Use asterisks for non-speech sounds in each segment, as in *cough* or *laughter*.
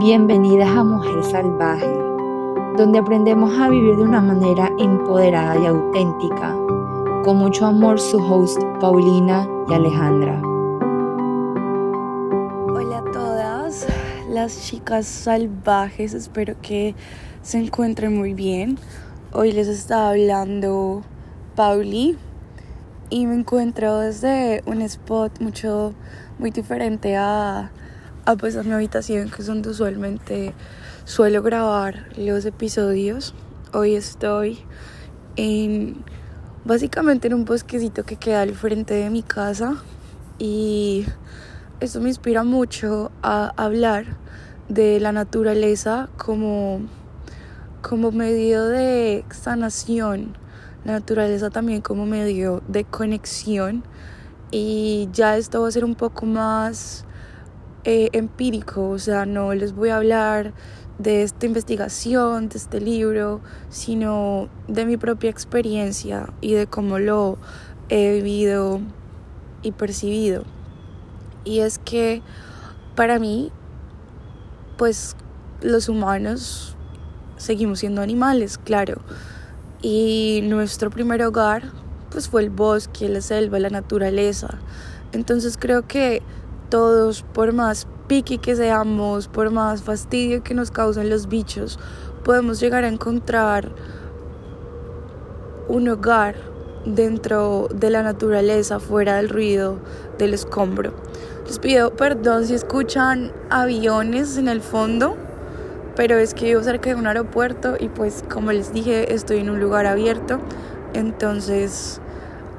Bienvenidas a Mujer Salvaje, donde aprendemos a vivir de una manera empoderada y auténtica. Con mucho amor su host Paulina y Alejandra. Hola a todas las chicas salvajes, espero que se encuentren muy bien. Hoy les está hablando Pauli y me encuentro desde un spot mucho muy diferente a a pues a mi habitación que es donde usualmente suelo grabar los episodios. Hoy estoy en básicamente en un bosquecito que queda al frente de mi casa y esto me inspira mucho a hablar de la naturaleza como como medio de sanación, la naturaleza también como medio de conexión y ya esto va a ser un poco más eh, empírico, o sea, no les voy a hablar de esta investigación, de este libro, sino de mi propia experiencia y de cómo lo he vivido y percibido. Y es que para mí, pues los humanos seguimos siendo animales, claro. Y nuestro primer hogar, pues fue el bosque, la selva, la naturaleza. Entonces creo que todos, por más piqui que seamos, por más fastidio que nos causen los bichos, podemos llegar a encontrar un hogar dentro de la naturaleza, fuera del ruido del escombro. Les pido perdón si escuchan aviones en el fondo, pero es que vivo cerca de un aeropuerto y pues como les dije estoy en un lugar abierto, entonces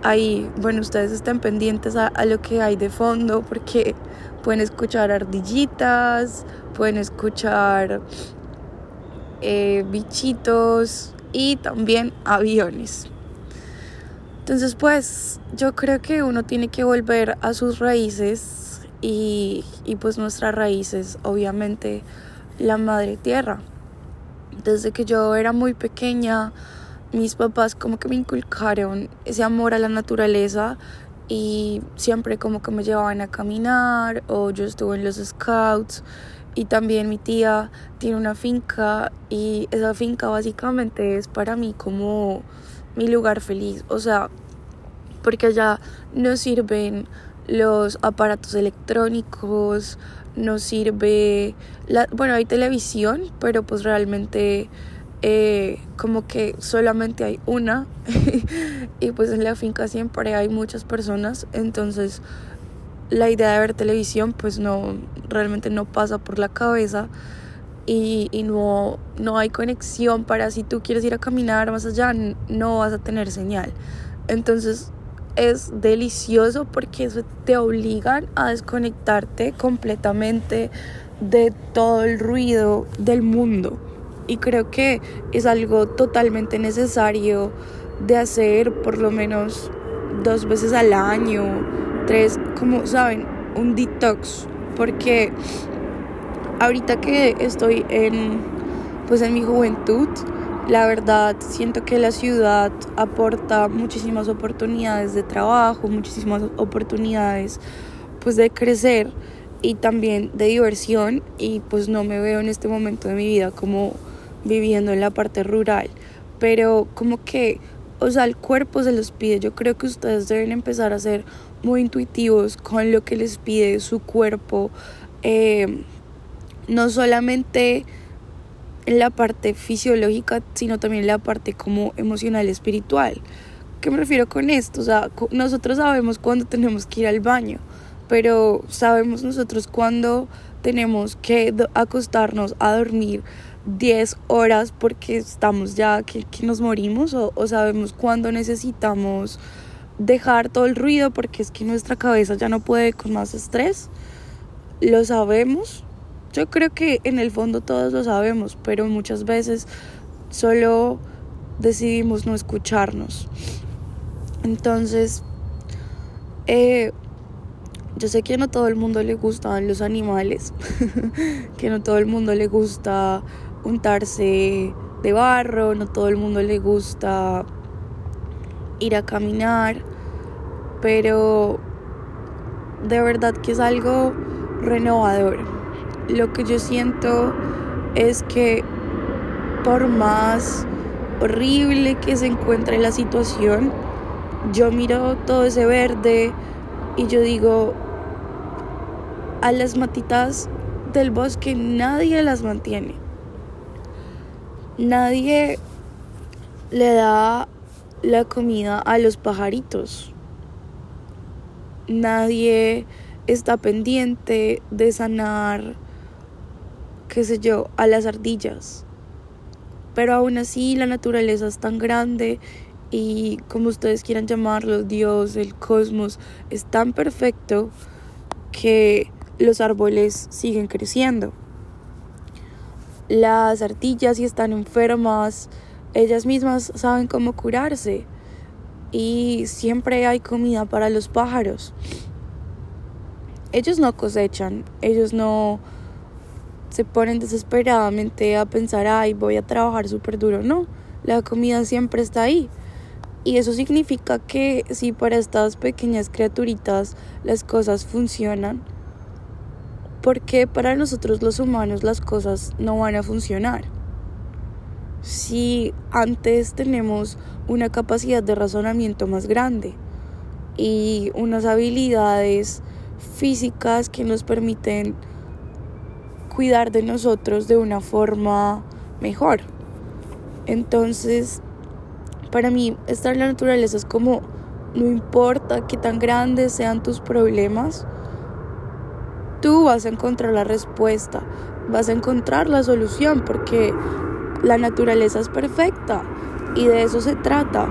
ahí, bueno, ustedes estén pendientes a, lo que hay de fondo porque pueden escuchar ardillitas, pueden escuchar eh, bichitos y también aviones. Entonces, pues yo creo que uno tiene que volver a sus raíces y, y pues nuestras raíces, obviamente, la madre tierra. Desde que yo era muy pequeña, mis papás como que me inculcaron ese amor a la naturaleza y siempre como que me llevaban a caminar o yo estuve en los scouts y también mi tía tiene una finca y esa finca básicamente es para mí como mi lugar feliz, o sea, porque allá no sirven los aparatos electrónicos, no sirve la, bueno, hay televisión, pero pues realmente eh, como que solamente hay una. *laughs* Y pues en la finca siempre hay muchas personas, entonces la idea de ver televisión pues no, realmente no pasa por la cabeza. Y, y no, no hay conexión para si tú quieres ir a caminar más allá, no vas a tener señal. Entonces es delicioso porque te obligan a desconectarte completamente de todo el ruido del mundo y creo que es algo totalmente necesario de hacer por lo menos dos veces al año, tres, como saben, un detox, porque ahorita que estoy en pues en mi juventud, la verdad siento que la ciudad aporta muchísimas oportunidades de trabajo, muchísimas oportunidades pues de crecer y también de diversión y pues no me veo en este momento de mi vida como viviendo en la parte rural, pero como que, o sea, el cuerpo se los pide. Yo creo que ustedes deben empezar a ser muy intuitivos con lo que les pide su cuerpo, eh, no solamente en la parte fisiológica, sino también en la parte como emocional, espiritual. ¿Qué me refiero con esto? O sea, nosotros sabemos cuándo tenemos que ir al baño, pero sabemos nosotros cuándo tenemos que acostarnos a dormir 10 horas porque estamos ya que, nos morimos o, sabemos cuándo necesitamos dejar todo el ruido porque es que nuestra cabeza ya no puede con más estrés. Lo sabemos. Yo creo que en el fondo todos lo sabemos, pero muchas veces solo decidimos no escucharnos. Entonces, eh, yo sé que no todo el mundo le gustan los animales, *laughs* que no todo el mundo le gusta untarse de barro, no todo el mundo le gusta ir a caminar, pero de verdad que es algo renovador. lo que yo siento es que por más horrible que se encuentre la situación, yo miro todo ese verde y yo digo, a las matitas del bosque nadie las mantiene. Nadie le da la comida a los pajaritos. Nadie está pendiente de sanar, qué sé yo, a las ardillas. Pero aún así la naturaleza es tan grande y como ustedes quieran llamarlo, Dios, el cosmos, es tan perfecto que los árboles siguen creciendo. Las ardillas si están enfermas, ellas mismas saben cómo curarse y siempre hay comida para los pájaros. Ellos no cosechan, ellos no se ponen desesperadamente a pensar, ay, voy a trabajar súper duro. No, la comida siempre está ahí. Y eso significa que si para estas pequeñas criaturitas las cosas funcionan, ¿por qué para nosotros los humanos las cosas no van a funcionar? Si antes tenemos una capacidad de razonamiento más grande y unas habilidades físicas que nos permiten cuidar de nosotros de una forma mejor. Entonces, para mí, estar en la naturaleza es como, no importa qué tan grandes sean tus problemas, tú vas a encontrar la respuesta, vas a encontrar la solución, porque la naturaleza es perfecta y de eso se trata.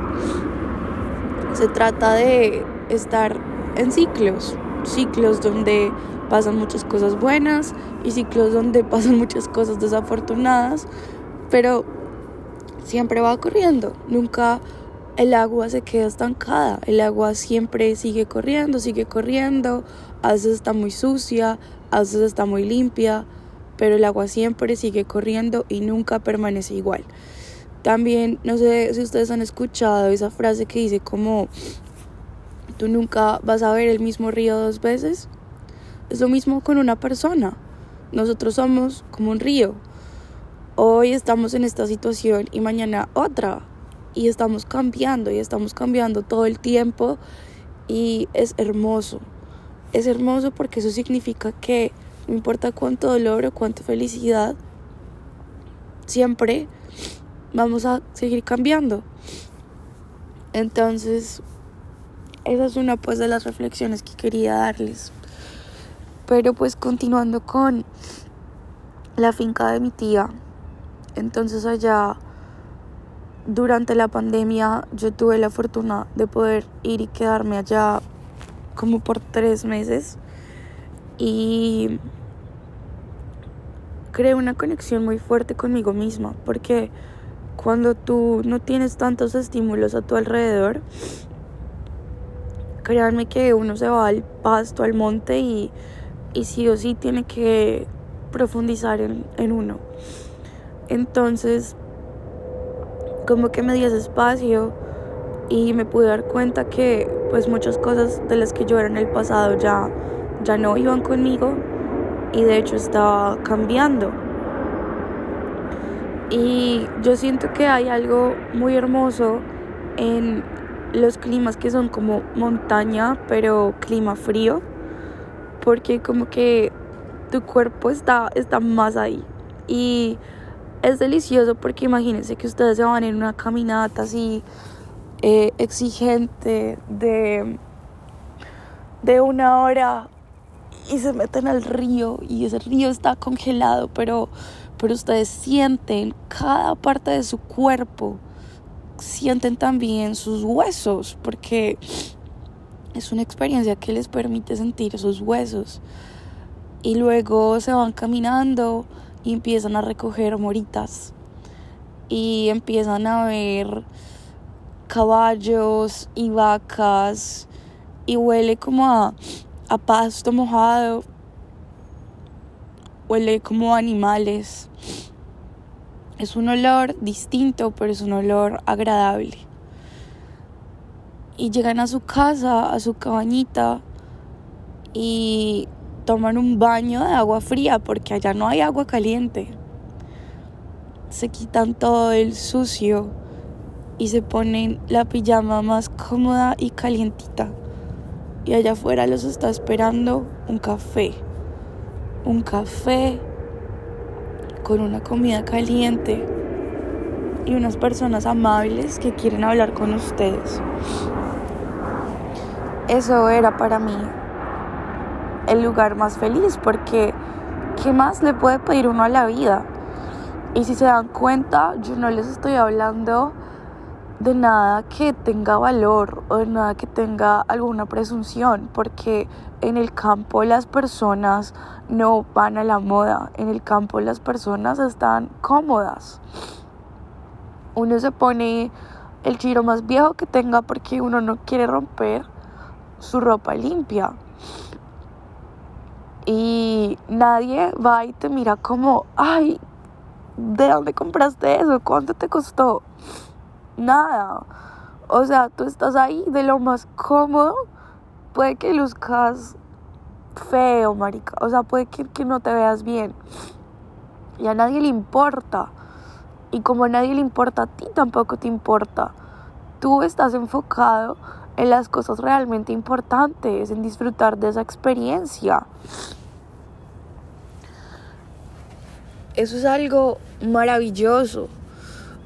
Se trata de estar en ciclos, ciclos donde pasan muchas cosas buenas y ciclos donde *laughs* pasan muchas cosas desafortunadas, pero siempre va corriendo, nunca el agua se queda estancada, el agua siempre sigue corriendo, sigue corriendo, a veces está muy sucia, a veces está muy limpia, pero el agua siempre sigue corriendo y nunca permanece igual. También, no sé si ustedes han escuchado esa frase que dice como, tú nunca vas a ver el mismo río dos veces. Es lo mismo con una persona. Nosotros somos como un río. Hoy estamos en esta situación y mañana otra. Y estamos cambiando y estamos cambiando todo el tiempo. Y es hermoso. Es hermoso porque eso significa que no importa cuánto dolor o cuánta felicidad, siempre vamos a seguir cambiando. Entonces, esa es una pues de las reflexiones que quería darles. Pero pues continuando con la finca de mi tía, entonces allá durante la pandemia yo tuve la fortuna de poder ir y quedarme allá como por tres meses y creé una conexión muy fuerte conmigo misma porque cuando tú no tienes tantos estímulos a tu alrededor créanme que uno se va al pasto, al monte y y sí o sí tiene que profundizar en, en uno. Entonces, como que me di ese espacio y me pude dar cuenta que pues muchas cosas de las que yo era en el pasado ya, ya no iban conmigo y de hecho estaba cambiando. Y yo siento que hay algo muy hermoso en los climas que son como montaña, pero clima frío porque como que tu cuerpo está, está más ahí. Y es delicioso porque imagínense que ustedes se van en una caminata así eh, exigente de, de una hora y se meten al río y ese río está congelado, pero, pero ustedes sienten cada parte de su cuerpo, sienten también sus huesos, porque es una experiencia que les permite sentir esos huesos. Y luego se van caminando y empiezan a recoger moritas. Y empiezan a ver caballos y vacas. Y huele como a, a pasto mojado. Huele como a animales. Es un olor distinto, pero es un olor agradable y llegan a su casa, a su cabañita y toman un baño de agua fría porque allá no hay agua caliente. Se quitan todo el sucio y se ponen la pijama más cómoda y calientita. Y allá afuera los está esperando un café. Un café con una comida caliente y unas personas amables que quieren hablar con ustedes. Eso era para mí el lugar más feliz porque ¿qué más le puede pedir uno a la vida? Y si se dan cuenta, yo no les estoy hablando de nada que tenga valor o de nada que tenga alguna presunción, porque en el campo las personas no van a la moda, en el campo las personas están cómodas. Uno se pone el chiro más viejo que tenga porque uno no quiere romper su ropa limpia. Y nadie va y te mira como, ay, ¿de dónde compraste eso? ¿Cuánto te costó? Nada. O sea, tú estás ahí de lo más cómodo. Puede que luzcas feo, marica. O sea, puede que, que no te veas bien. Y a nadie le importa. Y como a nadie le importa, a ti tampoco te importa. Tú estás enfocado en las cosas realmente importantes, en disfrutar de esa experiencia. Eso es algo maravilloso.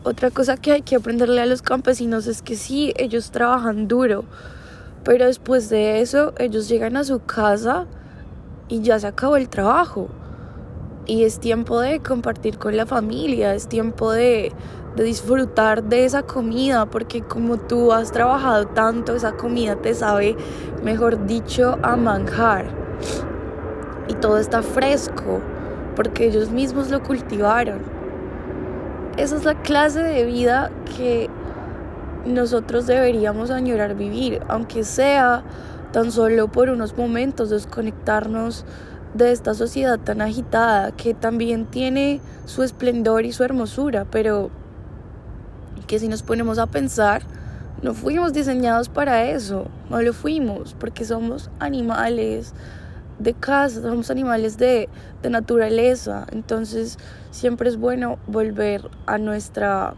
Otra cosa que hay que aprenderle a los campesinos es que sí, ellos trabajan duro, pero después de eso ellos llegan a su casa y ya se acabó el trabajo. Y es tiempo de compartir con la familia, es tiempo de, de disfrutar de esa comida, porque como tú has trabajado tanto, esa comida te sabe, mejor dicho, a manjar. Y todo está fresco, porque ellos mismos lo cultivaron. Esa es la clase de vida que nosotros deberíamos añorar vivir, aunque sea tan solo por unos momentos desconectarnos de esta sociedad tan agitada que también tiene su esplendor y su hermosura, pero que si nos ponemos a pensar, no fuimos diseñados para eso, no lo fuimos, porque somos animales de casa, somos animales de, de naturaleza, entonces siempre es bueno volver a nuestra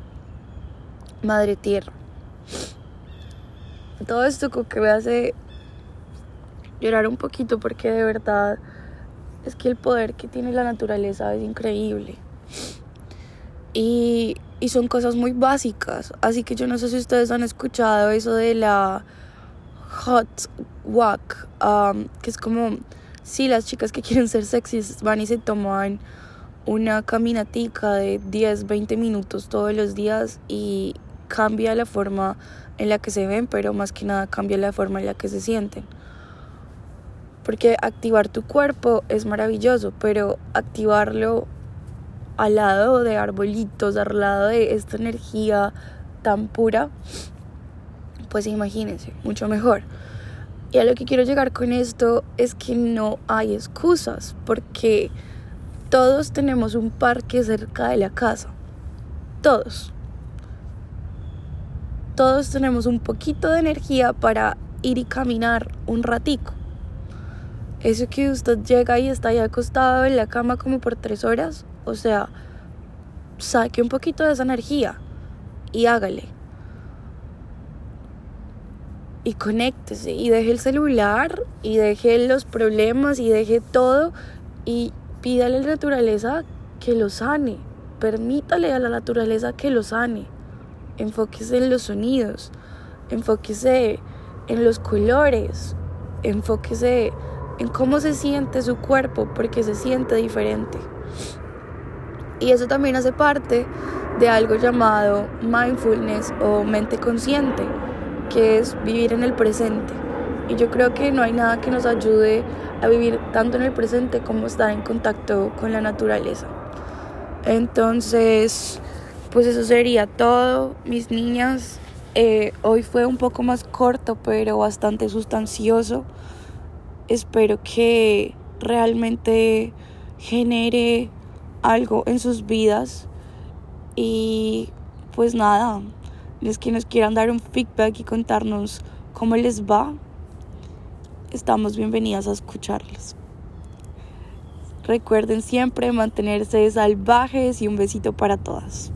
madre tierra. Todo esto que me hace llorar un poquito porque de verdad es que el poder que tiene la naturaleza es increíble. Y, y son cosas muy básicas. Así que yo no sé si ustedes han escuchado eso de la hot walk, um, que es como si las chicas que quieren ser sexys van y se toman una caminatica de 10, 20 minutos todos los días y cambia la forma en la que se ven, pero más que nada cambia la forma en la que se sienten. Porque activar tu cuerpo es maravilloso, pero activarlo al lado de arbolitos, al lado de esta energía tan pura, pues imagínense, mucho mejor. Y a lo que quiero llegar con esto es que no hay excusas, porque todos tenemos un parque cerca de la casa. Todos. Todos tenemos un poquito de energía para ir y caminar un ratico. Eso que usted llega y está ahí acostado en la cama como por tres horas, o sea, saque un poquito de esa energía y hágale. Y conéctese y deje el celular y deje los problemas y deje todo y pídale a la naturaleza que lo sane. Permítale a la naturaleza que lo sane. Enfóquese en los sonidos, enfóquese en los colores, enfóquese en cómo se siente su cuerpo, porque se siente diferente. Y eso también hace parte de algo llamado mindfulness o mente consciente, que es vivir en el presente. Y yo creo que no hay nada que nos ayude a vivir tanto en el presente como estar en contacto con la naturaleza. Entonces, pues eso sería todo, mis niñas. Eh, hoy fue un poco más corto, pero bastante sustancioso espero que realmente genere algo en sus vidas y pues nada, los que nos quieran dar un feedback y contarnos cómo les va, estamos bienvenidas a escucharles. Recuerden siempre mantenerse salvajes y un besito para todas.